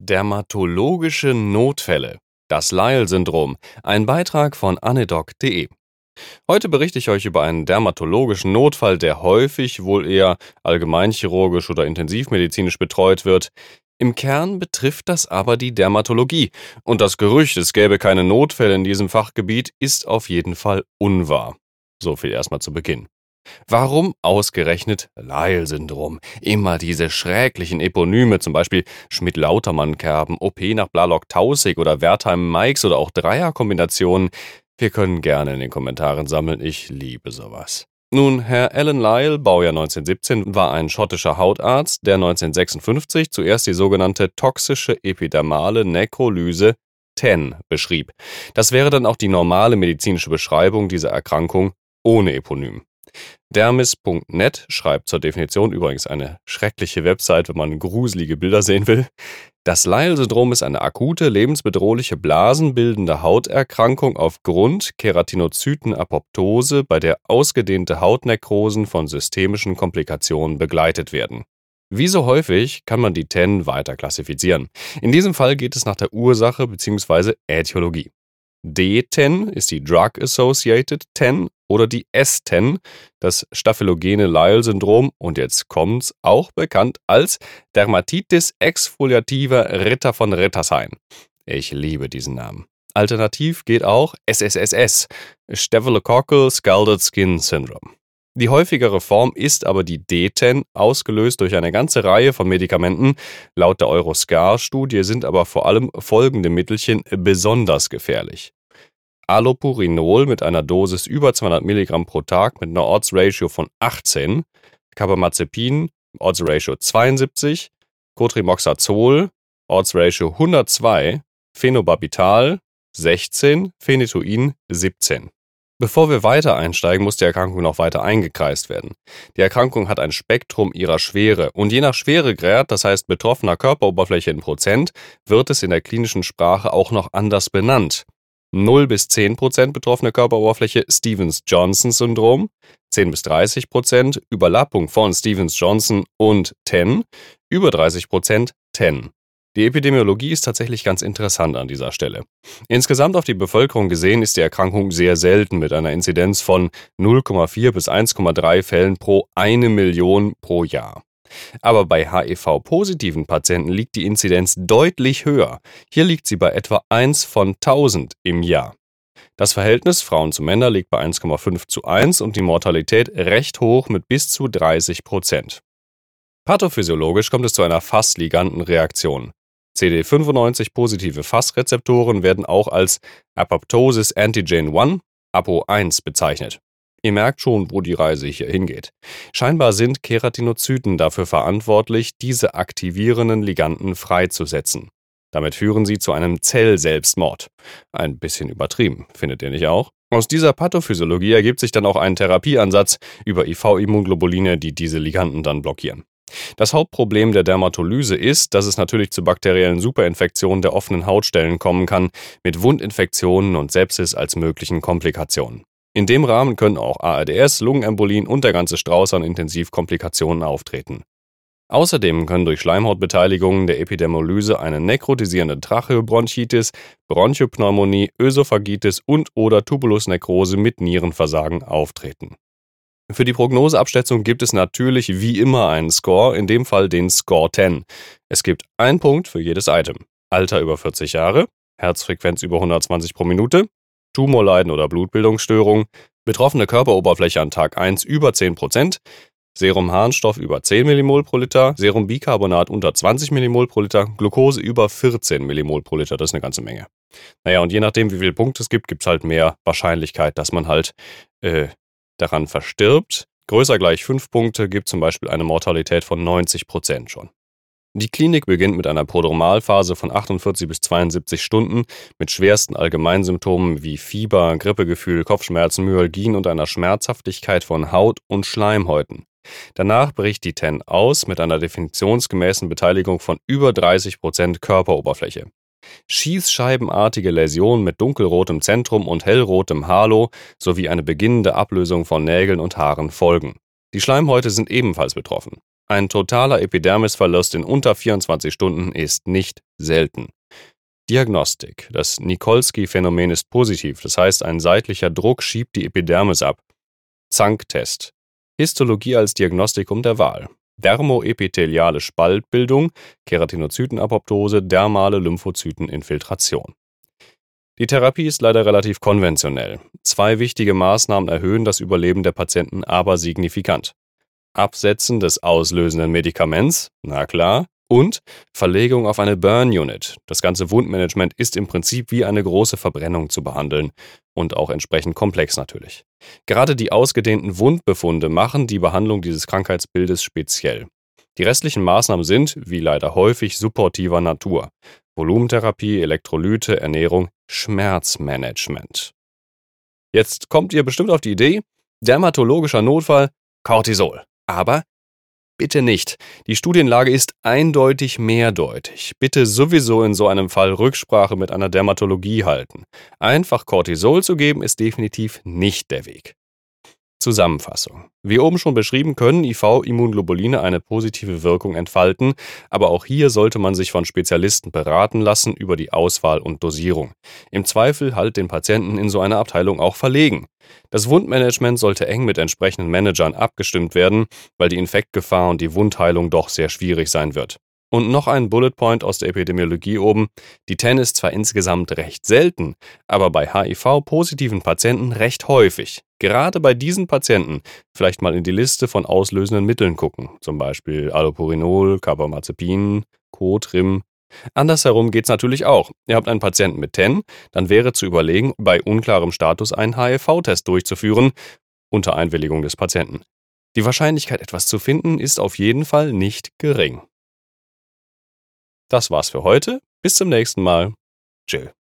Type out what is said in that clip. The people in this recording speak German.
Dermatologische Notfälle. Das Lyell-Syndrom. Ein Beitrag von anedoc.de. Heute berichte ich euch über einen dermatologischen Notfall, der häufig wohl eher allgemeinchirurgisch oder intensivmedizinisch betreut wird. Im Kern betrifft das aber die Dermatologie. Und das Gerücht, es gäbe keine Notfälle in diesem Fachgebiet, ist auf jeden Fall unwahr. So viel erstmal zu Beginn. Warum ausgerechnet Lyell-Syndrom? Immer diese schrecklichen Eponyme, zum Beispiel Schmidt-Lautermann-Kerben, OP nach Blalock-Tausig oder Wertheim-Mikes oder auch Dreierkombinationen. Wir können gerne in den Kommentaren sammeln, ich liebe sowas. Nun, Herr Alan Lyle, Baujahr 1917, war ein schottischer Hautarzt, der 1956 zuerst die sogenannte toxische epidermale Nekrolyse TEN beschrieb. Das wäre dann auch die normale medizinische Beschreibung dieser Erkrankung ohne Eponym. Dermis.net schreibt zur Definition übrigens eine schreckliche Website, wenn man gruselige Bilder sehen will. Das Lyell-Syndrom ist eine akute, lebensbedrohliche blasenbildende Hauterkrankung aufgrund Keratinozytenapoptose, bei der ausgedehnte Hautnekrosen von systemischen Komplikationen begleitet werden. Wie so häufig kann man die TEN weiter klassifizieren. In diesem Fall geht es nach der Ursache bzw. Ätiologie. D10 ist die Drug-Associated 10 oder die S10, das staphylogene Lyell-Syndrom und jetzt kommt's, auch bekannt als Dermatitis exfoliativa Ritter von Rittershain. Ich liebe diesen Namen. Alternativ geht auch SSSS, Staphylococcal Scalded Skin Syndrome. Die häufigere Form ist aber die D10, ausgelöst durch eine ganze Reihe von Medikamenten. Laut der Euroscar-Studie sind aber vor allem folgende Mittelchen besonders gefährlich. Allopurinol mit einer Dosis über 200 Milligramm pro Tag mit einer Odds-Ratio von 18, Carbamazepin, Odds-Ratio 72, Cotrimoxazol, Odds-Ratio 102, Phenobarbital 16, Phenetoin 17. Bevor wir weiter einsteigen, muss die Erkrankung noch weiter eingekreist werden. Die Erkrankung hat ein Spektrum ihrer Schwere und je nach Schweregrad, das heißt betroffener Körperoberfläche in Prozent, wird es in der klinischen Sprache auch noch anders benannt. 0 bis 10 Prozent betroffene Körperoberfläche Stevens-Johnson-Syndrom, 10 bis 30 Prozent Überlappung von Stevens-Johnson und TEN, über 30 Prozent TEN. Die Epidemiologie ist tatsächlich ganz interessant an dieser Stelle. Insgesamt auf die Bevölkerung gesehen ist die Erkrankung sehr selten mit einer Inzidenz von 0,4 bis 1,3 Fällen pro eine Million pro Jahr. Aber bei HIV-positiven Patienten liegt die Inzidenz deutlich höher. Hier liegt sie bei etwa 1 von 1000 im Jahr. Das Verhältnis Frauen zu Männern liegt bei 1,5 zu 1 und die Mortalität recht hoch mit bis zu 30 Prozent. Pathophysiologisch kommt es zu einer fassliganten Reaktion. CD95-positive Fassrezeptoren werden auch als Apoptosis Antigen 1, APO1 bezeichnet. Ihr merkt schon, wo die Reise hier hingeht. Scheinbar sind Keratinozyten dafür verantwortlich, diese aktivierenden Liganden freizusetzen. Damit führen sie zu einem Zellselbstmord. Ein bisschen übertrieben, findet ihr nicht auch? Aus dieser Pathophysiologie ergibt sich dann auch ein Therapieansatz über IV-Immunglobuline, die diese Liganden dann blockieren. Das Hauptproblem der Dermatolyse ist, dass es natürlich zu bakteriellen Superinfektionen der offenen Hautstellen kommen kann, mit Wundinfektionen und Sepsis als möglichen Komplikationen. In dem Rahmen können auch ARDS, Lungenembolien und der ganze Strauß an Intensivkomplikationen auftreten. Außerdem können durch Schleimhautbeteiligungen der Epidermolyse eine nekrotisierende Tracheobronchitis, Bronchopneumonie, Ösophagitis und/oder Tubulusnekrose mit Nierenversagen auftreten. Für die Prognoseabschätzung gibt es natürlich wie immer einen Score, in dem Fall den Score 10. Es gibt einen Punkt für jedes Item. Alter über 40 Jahre, Herzfrequenz über 120 pro Minute, Tumorleiden oder Blutbildungsstörung, betroffene Körperoberfläche an Tag 1 über 10%, Serum Harnstoff über 10 mmol pro Liter, Serum Bicarbonat unter 20 mmol pro Liter, Glucose über 14 mmol pro Liter, das ist eine ganze Menge. Naja, und je nachdem, wie viele Punkte es gibt, gibt es halt mehr Wahrscheinlichkeit, dass man halt äh, daran verstirbt. Größer gleich 5 Punkte gibt zum Beispiel eine Mortalität von 90 Prozent schon. Die Klinik beginnt mit einer Prodromalphase von 48 bis 72 Stunden mit schwersten Allgemeinsymptomen wie Fieber, Grippegefühl, Kopfschmerzen, Myalgien und einer Schmerzhaftigkeit von Haut und Schleimhäuten. Danach bricht die TEN aus mit einer definitionsgemäßen Beteiligung von über 30 Prozent Körperoberfläche. Schießscheibenartige Läsionen mit dunkelrotem Zentrum und hellrotem Halo sowie eine beginnende Ablösung von Nägeln und Haaren folgen. Die Schleimhäute sind ebenfalls betroffen. Ein totaler Epidermisverlust in unter 24 Stunden ist nicht selten. Diagnostik. Das Nikolsky-Phänomen ist positiv, das heißt, ein seitlicher Druck schiebt die Epidermis ab. Zank-Test. Histologie als Diagnostikum der Wahl. Dermoepitheliale Spaltbildung, Keratinozytenapoptose, dermale Lymphozyteninfiltration. Die Therapie ist leider relativ konventionell. Zwei wichtige Maßnahmen erhöhen das Überleben der Patienten aber signifikant. Absetzen des auslösenden Medikaments, na klar, und Verlegung auf eine Burn Unit. Das ganze Wundmanagement ist im Prinzip wie eine große Verbrennung zu behandeln und auch entsprechend komplex natürlich. Gerade die ausgedehnten Wundbefunde machen die Behandlung dieses Krankheitsbildes speziell. Die restlichen Maßnahmen sind, wie leider häufig, supportiver Natur. Volumentherapie, Elektrolyte, Ernährung, Schmerzmanagement. Jetzt kommt ihr bestimmt auf die Idee, dermatologischer Notfall, Cortisol. Aber bitte nicht. Die Studienlage ist eindeutig mehrdeutig. Bitte sowieso in so einem Fall Rücksprache mit einer Dermatologie halten. Einfach Cortisol zu geben ist definitiv nicht der Weg. Zusammenfassung. Wie oben schon beschrieben, können IV-Immunglobuline eine positive Wirkung entfalten, aber auch hier sollte man sich von Spezialisten beraten lassen über die Auswahl und Dosierung. Im Zweifel halt den Patienten in so eine Abteilung auch verlegen. Das Wundmanagement sollte eng mit entsprechenden Managern abgestimmt werden, weil die Infektgefahr und die Wundheilung doch sehr schwierig sein wird. Und noch ein Bullet Point aus der Epidemiologie oben. Die TEN ist zwar insgesamt recht selten, aber bei HIV-positiven Patienten recht häufig. Gerade bei diesen Patienten vielleicht mal in die Liste von auslösenden Mitteln gucken, zum Beispiel Allopurinol, Carbamazepin, Cotrim. Andersherum geht's natürlich auch. Ihr habt einen Patienten mit TEN, dann wäre zu überlegen, bei unklarem Status einen HIV-Test durchzuführen, unter Einwilligung des Patienten. Die Wahrscheinlichkeit, etwas zu finden, ist auf jeden Fall nicht gering. Das war's für heute. Bis zum nächsten Mal. Chill.